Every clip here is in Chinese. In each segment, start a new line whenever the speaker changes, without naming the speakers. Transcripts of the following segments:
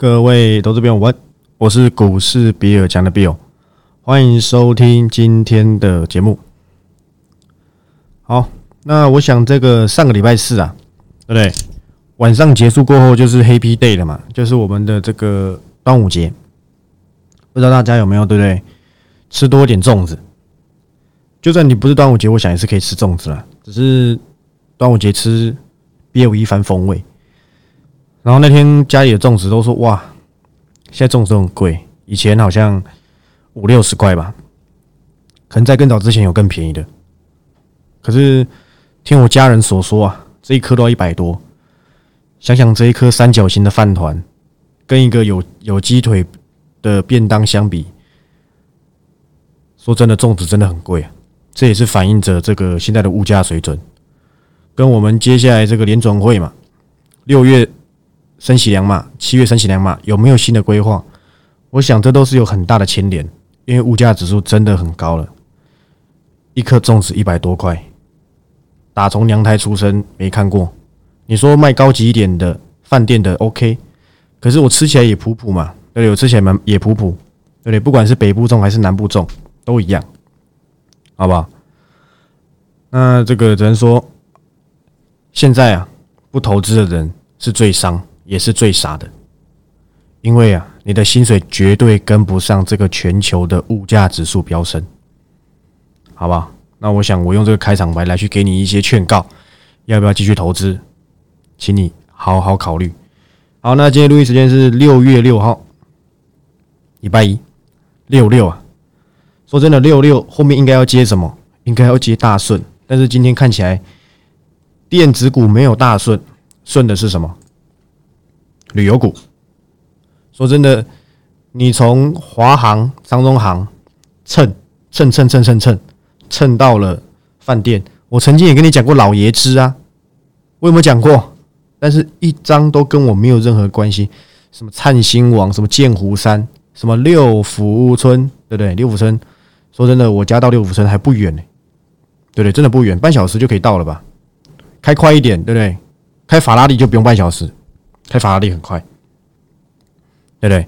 各位投资朋友，我我是股市比尔强的 Bill，欢迎收听今天的节目。好，那我想这个上个礼拜四啊，对不对？晚上结束过后就是 Happy Day 了嘛，就是我们的这个端午节。不知道大家有没有对不对？吃多点粽子，就算你不是端午节，我想也是可以吃粽子了。只是端午节吃别有一番风味。然后那天家里的粽子都说哇，现在粽子都很贵，以前好像五六十块吧，可能在更早之前有更便宜的。可是听我家人所说啊，这一颗都要一百多。想想这一颗三角形的饭团，跟一个有有鸡腿的便当相比，说真的，粽子真的很贵啊。这也是反映着这个现在的物价水准，跟我们接下来这个联总会嘛，六月。升息两码，七月升息两码，有没有新的规划？我想这都是有很大的牵连，因为物价指数真的很高了，一颗粽子一百多块，打从娘胎出生没看过。你说卖高级一点的饭店的 OK，可是我吃起来也普普嘛，对我吃起来蛮也普普，对不对？不管是北部粽还是南部粽都一样，好不好？那这个只能说，现在啊，不投资的人是最伤。也是最傻的，因为啊，你的薪水绝对跟不上这个全球的物价指数飙升，好不好？那我想我用这个开场白来去给你一些劝告，要不要继续投资？请你好好考虑。好，那今天录音时间是六月六号，礼拜一，六六啊。说真的，六六后面应该要接什么？应该要接大顺，但是今天看起来电子股没有大顺，顺的是什么？旅游股，说真的，你从华航、张中航蹭蹭蹭蹭蹭蹭蹭到了饭店。我曾经也跟你讲过老爷子啊，我有没有讲过？但是一张都跟我没有任何关系。什么灿星王，什么剑湖山，什么六福村，对不对？六福村，说真的，我家到六福村还不远呢，对不对？真的不远，半小时就可以到了吧？开快一点，对不对？开法拉利就不用半小时。开法拉利很快，对不对？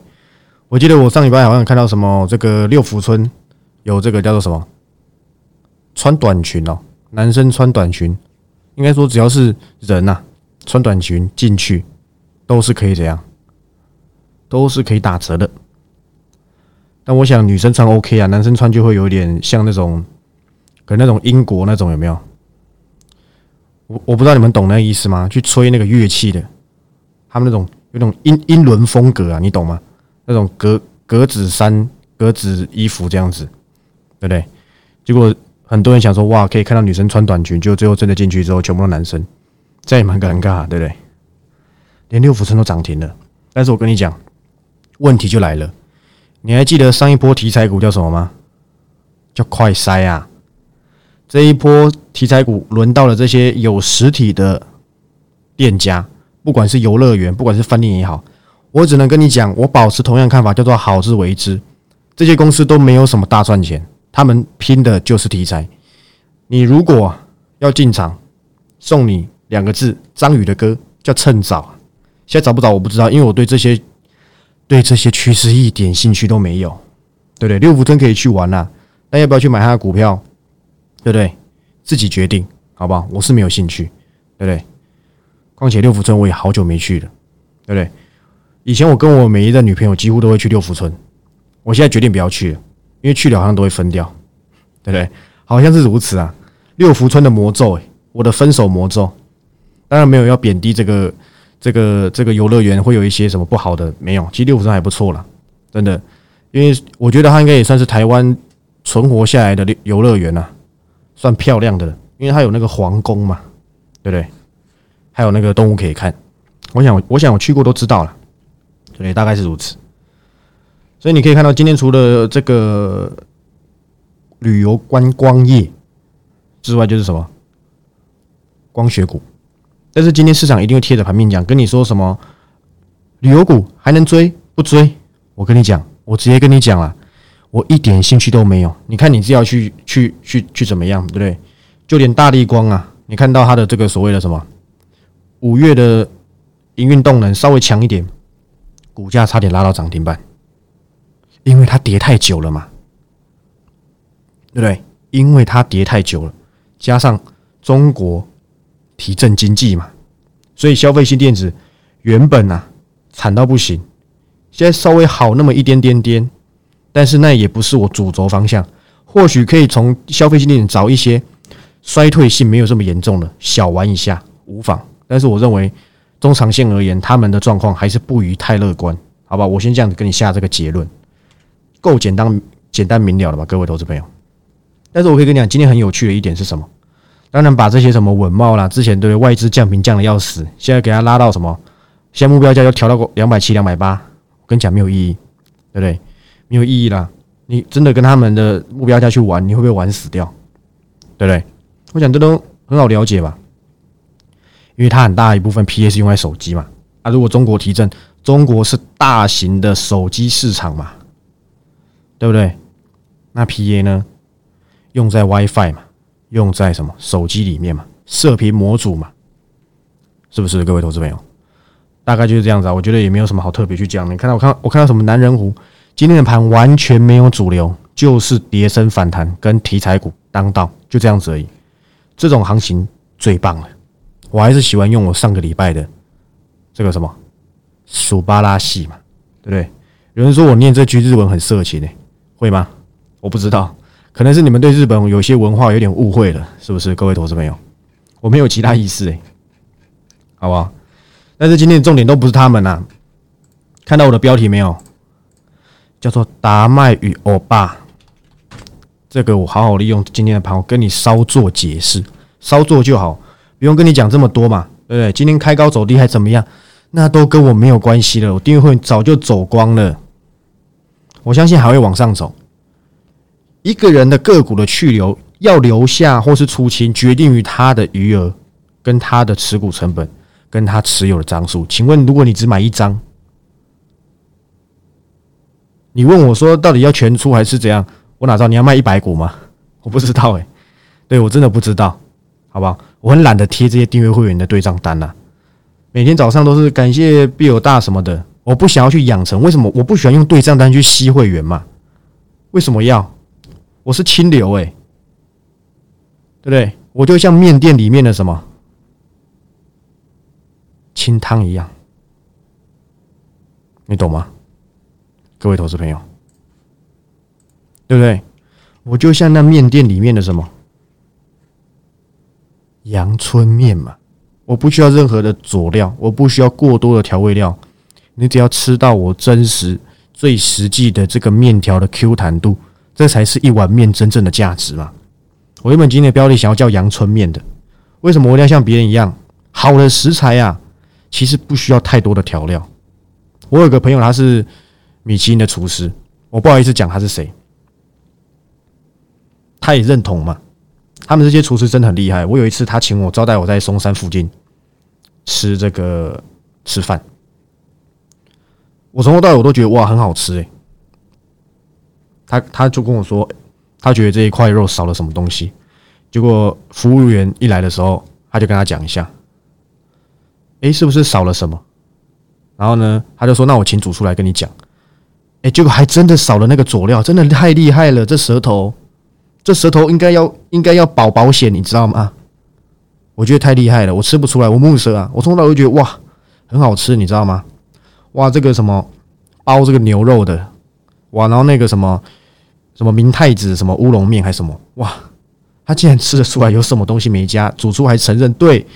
我记得我上礼拜好像看到什么，这个六福村有这个叫做什么穿短裙哦，男生穿短裙，应该说只要是人呐，穿短裙进去都是可以这样，都是可以打折的。但我想女生穿 OK 啊，男生穿就会有点像那种，可能那种英国那种有没有？我我不知道你们懂那意思吗？去吹那个乐器的。他们那种有那种英英伦风格啊，你懂吗？那种格格子衫、格子衣服这样子，对不对？结果很多人想说，哇，可以看到女生穿短裙，就最后真的进去之后，全部都男生，这也蛮尴尬，对不对？连六福村都涨停了，但是我跟你讲，问题就来了，你还记得上一波题材股叫什么吗？叫快筛啊！这一波题材股轮到了这些有实体的店家。不管是游乐园，不管是饭店也好，我只能跟你讲，我保持同样看法，叫做好自为之。这些公司都没有什么大赚钱，他们拼的就是题材。你如果要进场，送你两个字：张宇的歌，叫趁早。现在找不找我不知道，因为我对这些对这些趋势一点兴趣都没有，对不对？六福村可以去玩啦，但要不要去买他的股票，对不对？自己决定，好不好？我是没有兴趣，对不对？况且六福村我也好久没去了，对不对？以前我跟我每一任女朋友几乎都会去六福村，我现在决定不要去了，因为去了好像都会分掉，对不对？好像是如此啊。六福村的魔咒，哎，我的分手魔咒。当然没有要贬低这个这个这个游乐园会有一些什么不好的，没有。其实六福村还不错了，真的，因为我觉得它应该也算是台湾存活下来的游乐园呐，算漂亮的，因为它有那个皇宫嘛，对不对？还有那个动物可以看，我想，我想我去过都知道了，对，大概是如此。所以你可以看到，今天除了这个旅游观光业之外，就是什么光学股。但是今天市场一定会贴着盘面讲，跟你说什么旅游股还能追不追？我跟你讲，我直接跟你讲了，我一点兴趣都没有。你看你是要去去去去怎么样，对不对？就连大力光啊，你看到它的这个所谓的什么？五月的营运动能稍微强一点，股价差点拉到涨停板，因为它跌太久了嘛，对不对？因为它跌太久了，加上中国提振经济嘛，所以消费性电子原本啊惨到不行，现在稍微好那么一点点点，但是那也不是我主轴方向，或许可以从消费性电子找一些衰退性没有这么严重的小玩一下无妨，但是我认为。中长线而言，他们的状况还是不宜太乐观，好吧？我先这样子跟你下这个结论，够简单、简单明了了吧，各位投资朋友。但是我可以跟你讲，今天很有趣的一点是什么？当然，把这些什么稳茂啦，之前对外资降频降的要死，现在给他拉到什么？现在目标价又调到过两百七、两百八，我跟你讲没有意义，对不对？没有意义啦！你真的跟他们的目标价去玩，你会不会玩死掉？对不对？我想这都很好了解吧。因为它很大一部分 P A 是用在手机嘛，啊，如果中国提振，中国是大型的手机市场嘛，对不对？那 P A 呢，用在 WiFi 嘛，用在什么手机里面嘛，射频模组嘛，是不是？各位投资朋友，大概就是这样子啊。我觉得也没有什么好特别去讲。你看到我看我看到什么男人湖，今天的盘完全没有主流，就是跌升反弹跟题材股当道，就这样子而已。这种行情最棒了。我还是喜欢用我上个礼拜的这个什么鼠巴拉系嘛，对不对？有人说我念这句日文很色情呢，会吗？我不知道，可能是你们对日本有些文化有点误会了，是不是？各位投资朋友，我没有其他意思哎，好不好？但是今天的重点都不是他们呐，看到我的标题没有？叫做达麦与欧巴，这个我好好利用今天的盘，我跟你稍作解释，稍作就好。不用跟你讲这么多嘛，对不对？今天开高走低还怎么样？那都跟我没有关系了。我订阅会早就走光了，我相信还会往上走。一个人的个股的去留要留下或是出清，决定于他的余额、跟他的持股成本、跟他持有的张数。请问，如果你只买一张，你问我说到底要全出还是怎样？我哪知道你要卖一百股吗？我不知道哎，对我真的不知道。好不好？我很懒得贴这些订阅会员的对账单呐，每天早上都是感谢必有大什么的，我不想要去养成。为什么我不喜欢用对账单去吸会员嘛？为什么要？我是清流哎，对不对？我就像面店里面的什么清汤一样，你懂吗？各位投资朋友，对不对？我就像那面店里面的什么？阳春面嘛，我不需要任何的佐料，我不需要过多的调味料，你只要吃到我真实、最实际的这个面条的 Q 弹度，这才是一碗面真正的价值嘛。我原本今天的标题想要叫阳春面的，为什么我要像别人一样？好的食材呀，其实不需要太多的调料。我有个朋友他是米其林的厨师，我不好意思讲他是谁，他也认同嘛。他们这些厨师真的很厉害。我有一次，他请我招待我在松山附近吃这个吃饭，我从头到尾我都觉得哇很好吃诶。他他就跟我说，他觉得这一块肉少了什么东西。结果服务员一来的时候，他就跟他讲一下，哎，是不是少了什么？然后呢，他就说，那我请主厨来跟你讲。哎，结果还真的少了那个佐料，真的太厉害了，这舌头。这舌头应该要应该要保保险，你知道吗？我觉得太厉害了，我吃不出来，我木舌啊！我从头就觉得哇，很好吃，你知道吗？哇，这个什么包这个牛肉的，哇，然后那个什么什么明太子什么乌龙面还是什么，哇，他竟然吃得出来有什么东西没加，主厨还承认，对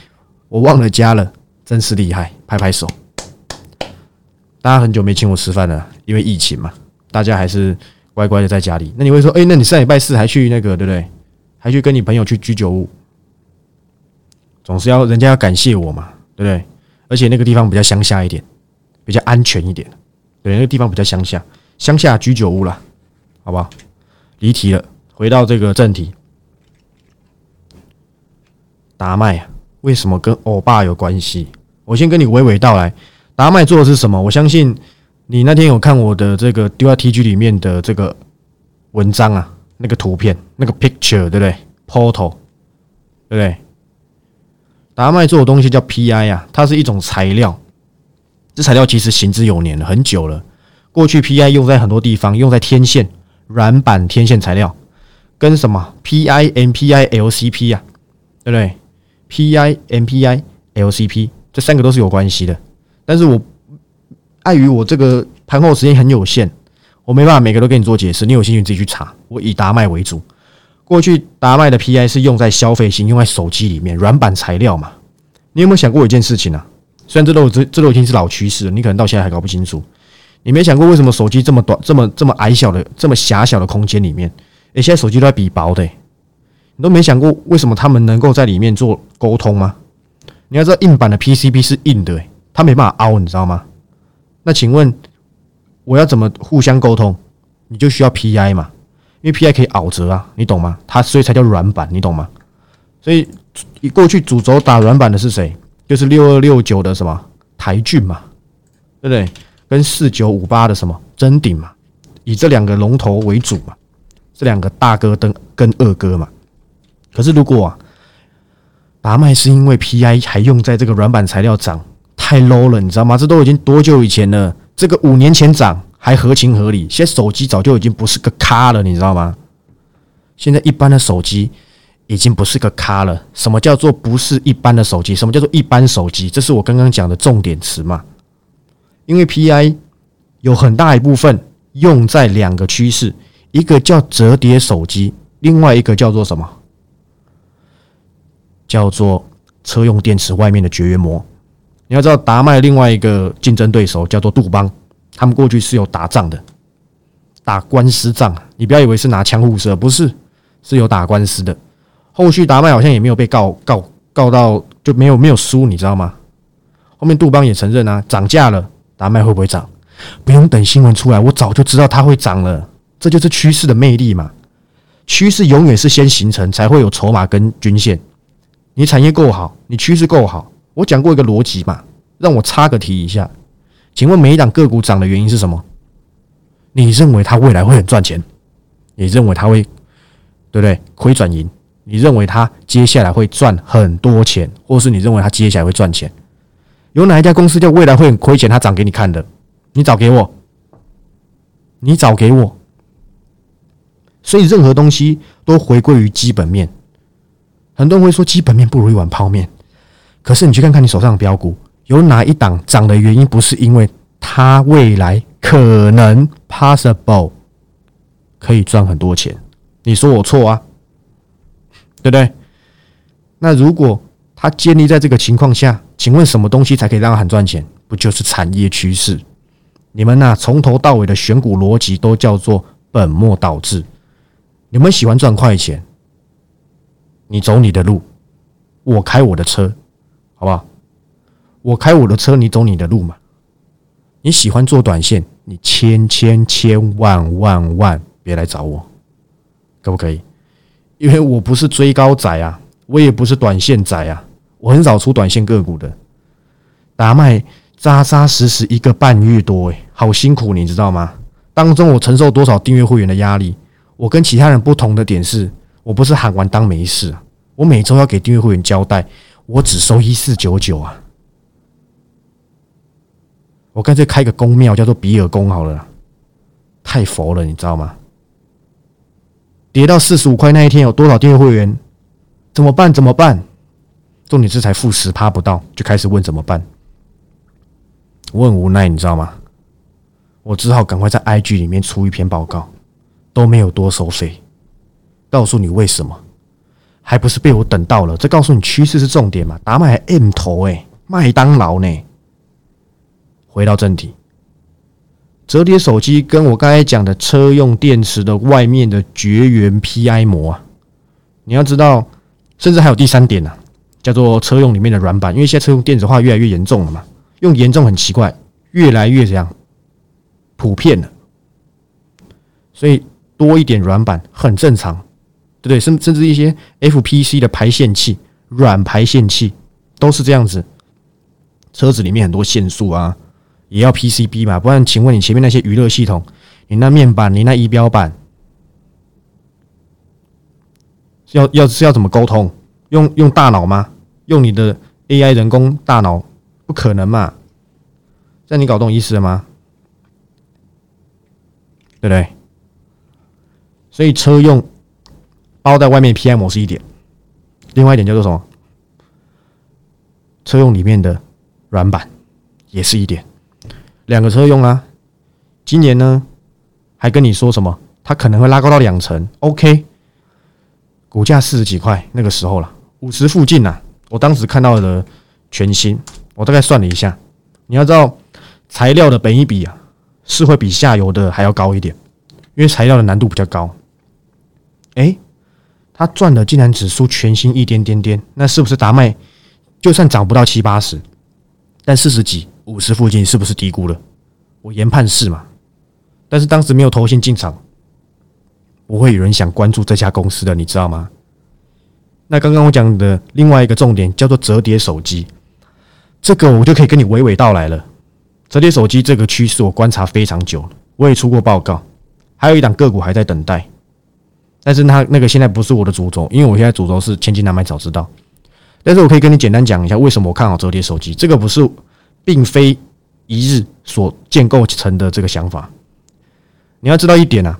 我忘了加了，真是厉害，拍拍手！大家很久没请我吃饭了，因为疫情嘛，大家还是。乖乖的在家里，那你会说，哎，那你上礼拜四还去那个，对不对？还去跟你朋友去居酒屋，总是要人家要感谢我嘛，对不对？而且那个地方比较乡下一点，比较安全一点，对，那个地方比较乡下，乡下居酒屋啦，好不好？离题了，回到这个正题，达麦啊，为什么跟欧巴有关系？我先跟你娓娓道来，达麦做的是什么？我相信。你那天有看我的这个 D R T G 里面的这个文章啊？那个图片，那个 picture，对不对？Portal，对不对？达麦做的东西叫 P I 啊，它是一种材料，这材料其实行之有年了，很久了。过去 PI 用在很多地方，用在天线软板天线材料，跟什么 PI、MPI、LCP 啊，对不对？PI、MPI、LCP 这三个都是有关系的。但是我碍于我这个盘后时间很有限，我没办法每个都给你做解释。你有兴趣自己去查。我以达麦为主。过去达麦的 PI 是用在消费型，用在手机里面软板材料嘛？你有没有想过一件事情啊？虽然这都这这都已经是老趋势了，你可能到现在还搞不清楚。你没想过为什么手机这么短、这么这么矮小的、这么狭小的空间里面，诶，现在手机都在比薄的，你都没想过为什么他们能够在里面做沟通吗？你要知道，硬板的 PCB 是硬的，它没办法凹，你知道吗？那请问我要怎么互相沟通？你就需要 PI 嘛。因为 P I 可以凹折啊，你懂吗？它所以才叫软板，你懂吗？所以过去主轴打软板的是谁？就是六二六九的什么台骏嘛，对不对？跟四九五八的什么真鼎嘛，以这两个龙头为主嘛，这两个大哥跟跟二哥嘛。可是如果啊，达麦是因为 P I 还用在这个软板材料涨太 low 了，你知道吗？这都已经多久以前了？这个五年前涨。还合情合理，现在手机早就已经不是个咖了，你知道吗？现在一般的手机已经不是个咖了。什么叫做不是一般的手机？什么叫做一般手机？这是我刚刚讲的重点词嘛？因为 PI 有很大一部分用在两个趋势，一个叫折叠手机，另外一个叫做什么？叫做车用电池外面的绝缘膜。你要知道，达麦另外一个竞争对手叫做杜邦。他们过去是有打仗的，打官司仗。你不要以为是拿枪互射，不是，是有打官司的。后续达麦好像也没有被告告告到就没有没有输，你知道吗？后面杜邦也承认啊，涨价了，达麦会不会涨？不用等新闻出来，我早就知道它会涨了。这就是趋势的魅力嘛。趋势永远是先形成，才会有筹码跟均线。你产业够好，你趋势够好，我讲过一个逻辑嘛，让我插个题一下。请问每一档个股涨的原因是什么？你认为它未来会很赚钱？你认为它会对不对？亏转盈？你认为它接下来会赚很多钱，或是你认为它接下来会赚钱？有哪一家公司叫未来会很亏钱？它涨给你看的？你找给我，你找给我。所以任何东西都回归于基本面。很多人会说基本面不如一碗泡面，可是你去看看你手上的标股。有哪一档涨的原因不是因为它未来可能 possible 可以赚很多钱？你说我错啊，对不对？那如果它建立在这个情况下，请问什么东西才可以让它很赚钱？不就是产业趋势？你们呐，从头到尾的选股逻辑都叫做本末倒置。你们喜欢赚快钱，你走你的路，我开我的车，好不好？我开我的车，你走你的路嘛。你喜欢做短线，你千千千万万万别来找我，可不可以？因为我不是追高仔啊，我也不是短线仔啊，我很少出短线个股的。达麦扎扎实实一个半月多，诶，好辛苦，你知道吗？当中我承受多少订阅会员的压力？我跟其他人不同的点是，我不是喊完当没事，我每周要给订阅会员交代，我只收一四九九啊。我干脆开个公庙，叫做比尔宫好了，太佛了，你知道吗？跌到四十五块那一天，有多少订阅会员？怎么办？怎么办？重点是才负十趴不到，就开始问怎么办？我很无奈，你知道吗？我只好赶快在 IG 里面出一篇报告，都没有多收费，告诉你为什么，还不是被我等到了？这告诉你趋势是重点嘛？打买 M 头诶，麦当劳呢？回到正题，折叠手机跟我刚才讲的车用电池的外面的绝缘 PI 膜啊，你要知道，甚至还有第三点呢，叫做车用里面的软板，因为现在车用电子化越来越严重了嘛，用严重很奇怪，越来越这样普遍了，所以多一点软板很正常，对？甚甚至一些 FPC 的排线器、软排线器都是这样子，车子里面很多线束啊。也要 PCB 嘛？不然，请问你前面那些娱乐系统，你那面板，你那仪表板，要要是要怎么沟通？用用大脑吗？用你的 AI 人工大脑？不可能嘛！这样你搞懂意思了吗？对不对？所以车用包在外面 P I 模式一点，另外一点叫做什么？车用里面的软板也是一点，两个车用啊。今年呢，还跟你说什么？它可能会拉高到两成，OK？股价四十几块那个时候了，五十附近呐。我当时看到的全新，我大概算了一下，你要知道材料的本一比啊，是会比下游的还要高一点，因为材料的难度比较高。哎，他赚的竟然只输全新一点点点，那是不是达麦就算涨不到七八十，但四十几、五十附近是不是低估了？我研判是嘛？但是当时没有投信进场，不会有人想关注这家公司的，你知道吗？那刚刚我讲的另外一个重点叫做折叠手机，这个我就可以跟你娓娓道来了。折叠手机这个趋势我观察非常久了，我也出过报告，还有一档个股还在等待，但是它那个现在不是我的主轴，因为我现在主轴是千金难买早知道。但是我可以跟你简单讲一下，为什么我看好折叠手机，这个不是并非一日所建构成的这个想法。你要知道一点啊，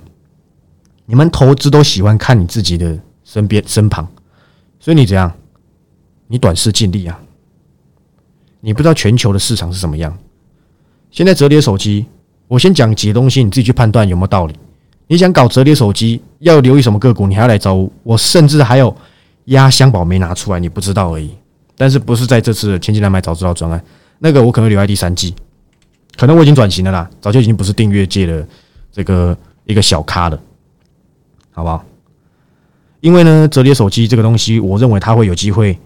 你们投资都喜欢看你自己的身边身旁，所以你怎样？你短视尽力啊！你不知道全球的市场是什么样。现在折叠手机，我先讲几个东西，你自己去判断有没有道理。你想搞折叠手机，要留意什么个股？你还要来找我，我甚至还有压箱宝没拿出来，你不知道而已。但是不是在这次千金难买早知道专案？那个我可能留在第三季，可能我已经转型了啦，早就已经不是订阅界的。这个一个小咖了，好不好？因为呢，折叠手机这个东西，我认为它会有机会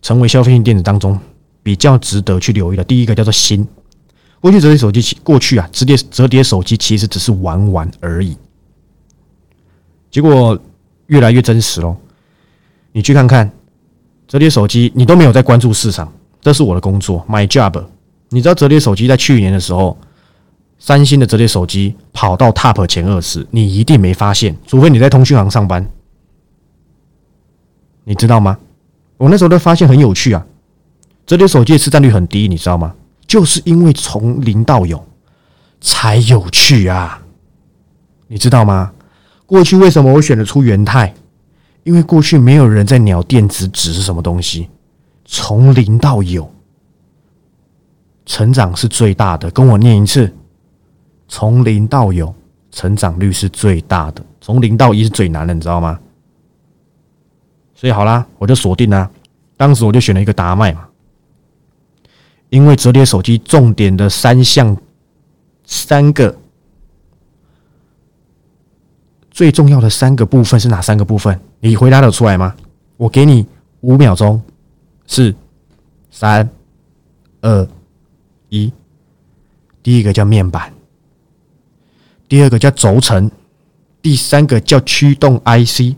成为消费性电子当中比较值得去留意的。第一个叫做新，过去折叠手机，过去啊，折叠折叠手机其实只是玩玩而已，结果越来越真实喽。你去看看折叠手机，你都没有在关注市场，这是我的工作，my job。你知道折叠手机在去年的时候？三星的折叠手机跑到 Top 前二十，你一定没发现，除非你在通讯行上班，你知道吗？我那时候都发现很有趣啊，折叠手机的市占率很低，你知道吗？就是因为从零到有才有趣啊，你知道吗？过去为什么我选得出元泰？因为过去没有人在鸟电子纸是什么东西，从零到有，成长是最大的。跟我念一次。从零到有，成长率是最大的；从零到一是最难的，你知道吗？所以好啦，我就锁定啦。当时我就选了一个达麦嘛，因为折叠手机重点的三项，三个最重要的三个部分是哪三个部分？你回答得出来吗？我给你五秒钟，四、三、二、一。第一个叫面板。第二个叫轴承，第三个叫驱动 IC，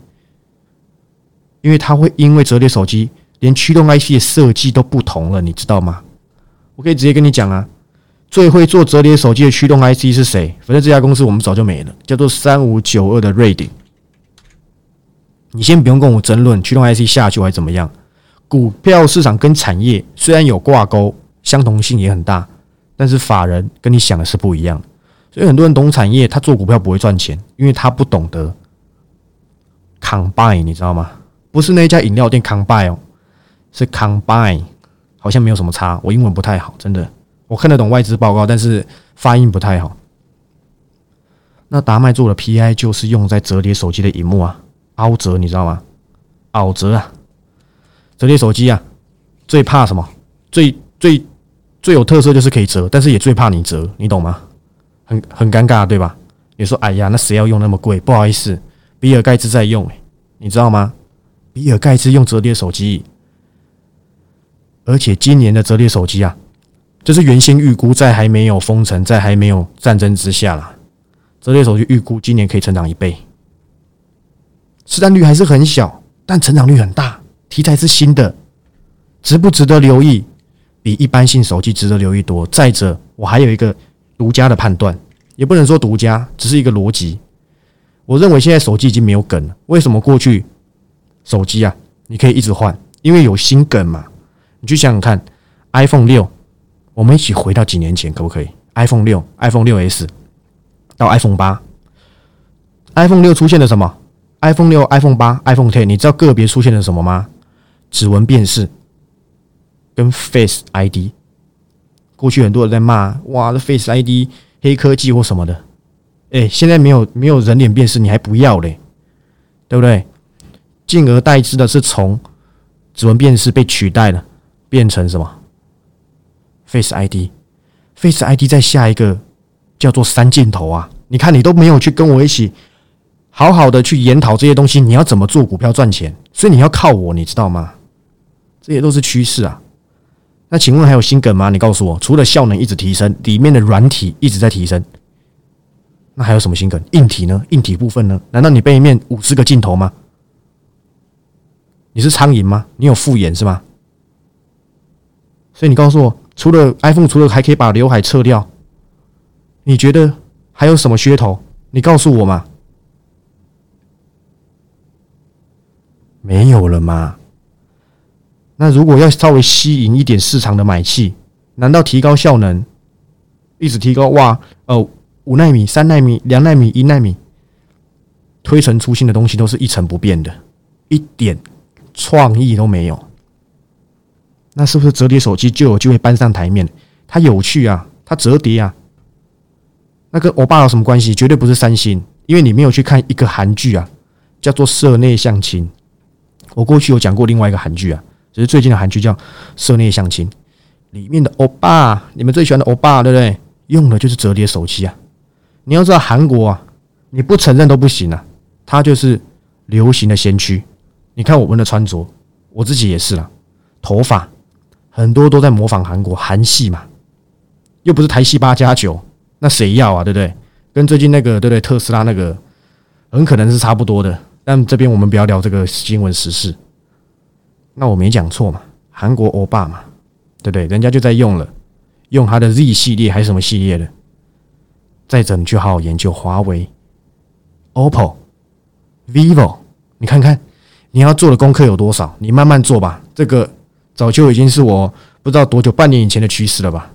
因为它会因为折叠手机连驱动 IC 的设计都不同了，你知道吗？我可以直接跟你讲啊，最会做折叠手机的驱动 IC 是谁？反正这家公司我们早就没了，叫做三五九二的瑞鼎。你先不用跟我争论驱动 IC 下去还怎么样，股票市场跟产业虽然有挂钩，相同性也很大，但是法人跟你想的是不一样。所以很多人懂产业，他做股票不会赚钱，因为他不懂得 combine，你知道吗？不是那家饮料店 combine 哦，是 combine，好像没有什么差。我英文不太好，真的，我看得懂外资报告，但是发音不太好。那达麦做的 PI 就是用在折叠手机的荧幕啊，凹折，你知道吗？凹折啊，折叠手机啊，最怕什么？最最最有特色就是可以折，但是也最怕你折，你懂吗？很很尴尬，对吧？你说：“哎呀，那谁要用那么贵？”不好意思，比尔盖茨在用，你知道吗？比尔盖茨用折叠手机，而且今年的折叠手机啊，就是原先预估在还没有封城、在还没有战争之下啦，折叠手机预估今年可以成长一倍，市占率还是很小，但成长率很大，题材是新的，值不值得留意？比一般性手机值得留意多。再者，我还有一个。独家的判断也不能说独家，只是一个逻辑。我认为现在手机已经没有梗了。为什么过去手机啊，你可以一直换，因为有新梗嘛？你去想想看，iPhone 六我们一起回到几年前，可不可以？iPhone 六、iPhone 六 S 到 iPhone 八，iPhone 六出现了什么？iPhone 六、iPhone 八、iPhone Ten，你知道个别出现了什么吗？指纹辨识跟 Face ID。过去很多人在骂，哇，这 Face ID 黑科技或什么的。哎，现在没有没有人脸辨识，你还不要嘞，对不对？进而代之的是从指纹辨识被取代了，变成什么？Face ID，Face ID 在下一个叫做三镜头啊！你看，你都没有去跟我一起好好的去研讨这些东西，你要怎么做股票赚钱？所以你要靠我，你知道吗？这些都是趋势啊！那请问还有心梗吗？你告诉我，除了效能一直提升，里面的软体一直在提升。那还有什么心梗？硬体呢？硬体部分呢？难道你背面五十个镜头吗？你是苍蝇吗？你有复眼是吗？所以你告诉我，除了 iPhone，除了还可以把刘海撤掉，你觉得还有什么噱头？你告诉我嘛？没有了吗？那如果要稍微吸引一点市场的买气，难道提高效能，一直提高？哇哦！五纳米、三纳米、两纳米、一纳米，推陈出新的东西都是一成不变的，一点创意都没有。那是不是折叠手机就有机会搬上台面？它有趣啊，它折叠啊，那跟欧巴有什么关系？绝对不是三星，因为你没有去看一个韩剧啊，叫做《社内相亲》。我过去有讲过另外一个韩剧啊，只是最近的韩剧叫《社内相亲》，里面的欧巴，你们最喜欢的欧巴，对不对？用的就是折叠手机啊。你要知道，韩国啊，你不承认都不行啊，它就是流行的先驱。你看我们的穿着，我自己也是啦，头发很多都在模仿韩国韩系嘛，又不是台系八加九，那谁要啊？对不对？跟最近那个对不对？特斯拉那个很可能是差不多的。但这边我们不要聊这个新闻时事。那我没讲错嘛？韩国欧巴嘛，对不对？人家就在用了，用他的 Z 系列还是什么系列的？再者，你去好好研究华为、OPPO、vivo，你看看你要做的功课有多少？你慢慢做吧。这个早就已经是我不知道多久半年以前的趋势了吧？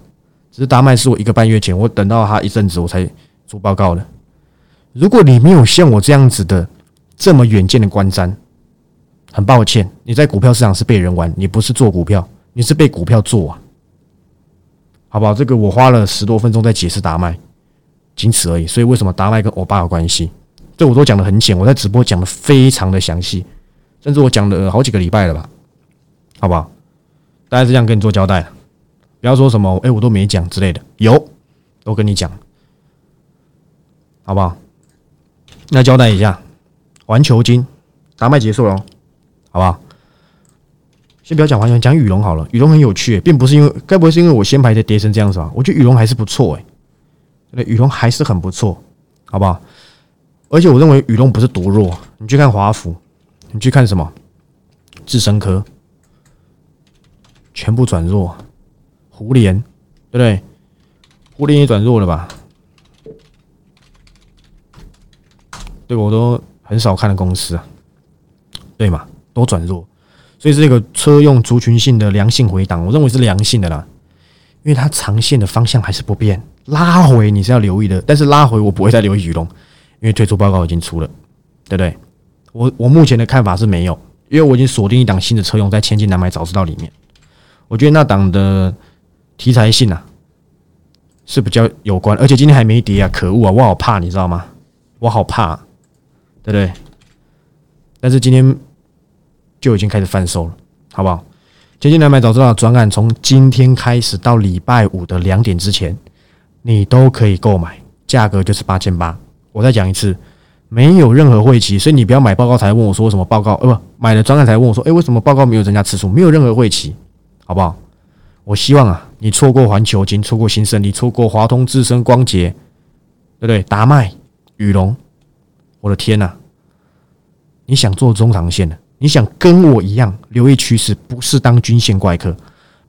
只是达麦是我一个半月前，我等到他一阵子我才做报告的。如果你没有像我这样子的这么远见的观瞻，很抱歉，你在股票市场是被人玩，你不是做股票，你是被股票做啊，好不好？这个我花了十多分钟在解释达麦。仅此而已，所以为什么达麦跟欧巴有关系？这我都讲的很浅，我在直播讲的非常的详细，甚至我讲了好几个礼拜了吧，好不好？大概是这样跟你做交代，不要说什么哎我都没讲之类的，有都跟你讲，好不好？那交代一下，环球金打麦结束了，好不好？先不要讲环球，讲羽绒好了，羽绒很有趣，并不是因为该不会是因为我先排的跌成这样子吧？我觉得羽绒还是不错哎。那羽绒还是很不错，好不好？而且我认为羽绒不是独弱，你去看华府，你去看什么智深科，全部转弱，胡联对不对？胡联也转弱了吧？对我都很少看的公司啊，对嘛？都转弱，所以这个车用族群性的良性回档，我认为是良性的啦，因为它长线的方向还是不变。拉回你是要留意的，但是拉回我不会再留意羽龙，因为退出报告已经出了，对不对？我我目前的看法是没有，因为我已经锁定一档新的车用在千金难买早知道里面，我觉得那档的题材性啊是比较有关，而且今天还没跌啊，可恶啊，我好怕，你知道吗？我好怕，对不对？但是今天就已经开始贩售了，好不好？千金难买早知道转案从今天开始到礼拜五的两点之前。你都可以购买，价格就是八千八。我再讲一次，没有任何会期，所以你不要买报告才问我说什么报告，呃，不买了专案才问我说，哎，为什么报告没有增加次数？没有任何会期，好不好？我希望啊，你错过环球金，错过新胜利，错过华通、智深、光洁，对不对？达麦、宇龙，我的天呐！你想做中长线的，你想跟我一样留意趋势，不是当均线怪客，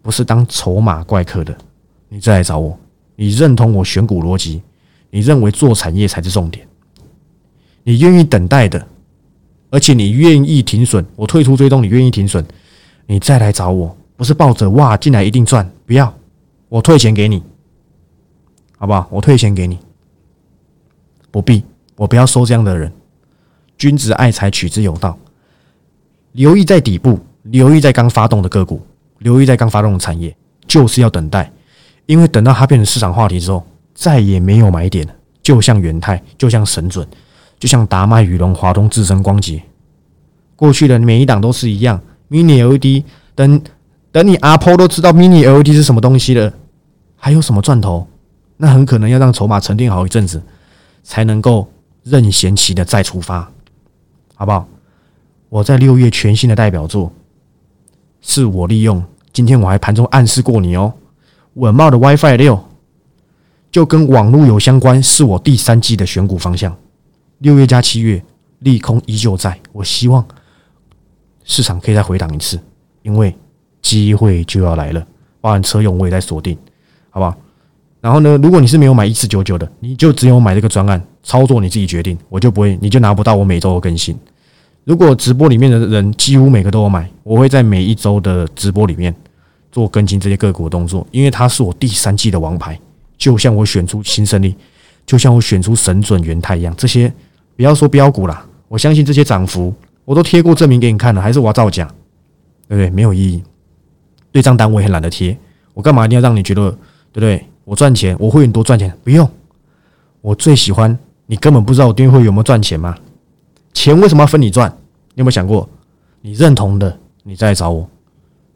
不是当筹码怪客的，你再来找我。你认同我选股逻辑，你认为做产业才是重点，你愿意等待的，而且你愿意停损，我退出追踪，你愿意停损，你再来找我，不是抱着哇进来一定赚，不要，我退钱给你，好不好？我退钱给你，不必，我不要收这样的人。君子爱财，取之有道。留意在底部，留意在刚发动的个股，留意在刚发动的产业，就是要等待，因为等到它变成市场话题之后，再也没有买点了。就像元泰，就像神准，就像达麦、宇龙、华东、智深、光捷，过去的每一档都是一样。Mini LED，等等，你阿婆都知道 Mini LED 是什么东西了，还有什么赚头？那很可能要让筹码沉淀好一阵子，才能够任贤齐的再出发，好不好？我在六月全新的代表作，是我利用今天我还盘中暗示过你哦，稳茂的 WiFi 六就跟网络有相关，是我第三季的选股方向。六月加七月利空依旧在，我希望市场可以再回档一次，因为机会就要来了。包含车用我也在锁定，好不好？然后呢，如果你是没有买一四九九的，你就只有买这个专案操作，你自己决定，我就不会，你就拿不到我每周的更新。如果直播里面的人几乎每个都有买，我会在每一周的直播里面做跟进这些个股的动作，因为它是我第三季的王牌，就像我选出新胜利，就像我选出神准元泰一样。这些不要说标股啦，我相信这些涨幅我都贴过证明给你看了，还是我要造假，对不对？没有意义。对账单我也很懒得贴，我干嘛一定要让你觉得对不对？我赚钱，我会很多赚钱，不用。我最喜欢你根本不知道我订阅会有没有赚钱吗？钱为什么要分你赚？你有没有想过，你认同的，你再来找我，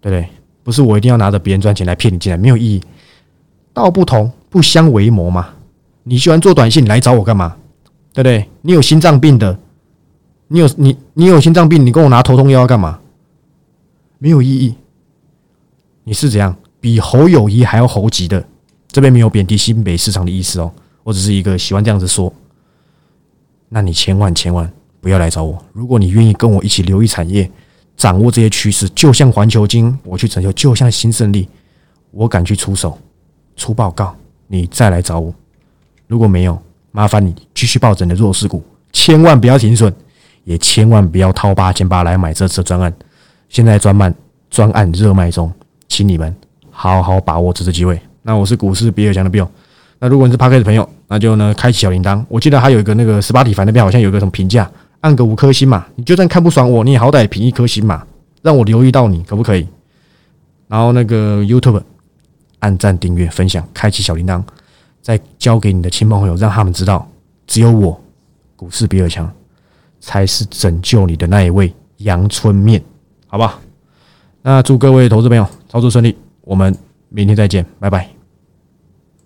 对不对？不是我一定要拿着别人赚钱来骗你进来，没有意义。道不同不相为谋嘛。你喜欢做短信，你来找我干嘛？对不对？你有心脏病的，你有你你有心脏病，你跟我拿头痛药要干嘛？没有意义。你是怎样比侯友谊还要猴急的？这边没有贬低新北市场的意思哦，我只是一个喜欢这样子说。那你千万千万。不要来找我。如果你愿意跟我一起留意产业，掌握这些趋势，就像环球金，我去拯救；就像新胜利，我敢去出手、出报告，你再来找我。如果没有，麻烦你继续抱着你的弱势股，千万不要停损，也千万不要掏八千八来买这次专案。现在专案专案热卖中，请你们好好把握这次机会。那我是股市比尔强的 Bill。那如果你是 p a r k 的朋友，那就呢开启小铃铛。我记得还有一个那个十八体凡那边好像有个什么评价。按个五颗星嘛，你就算看不爽我，你也好歹评一颗星嘛，让我留意到你，可不可以？然后那个 YouTube 按赞、订阅、分享、开启小铃铛，再交给你的亲朋好友，让他们知道，只有我股市比尔强才是拯救你的那一位阳春面，好吧？那祝各位投资朋友操作顺利，我们明天再见，拜拜。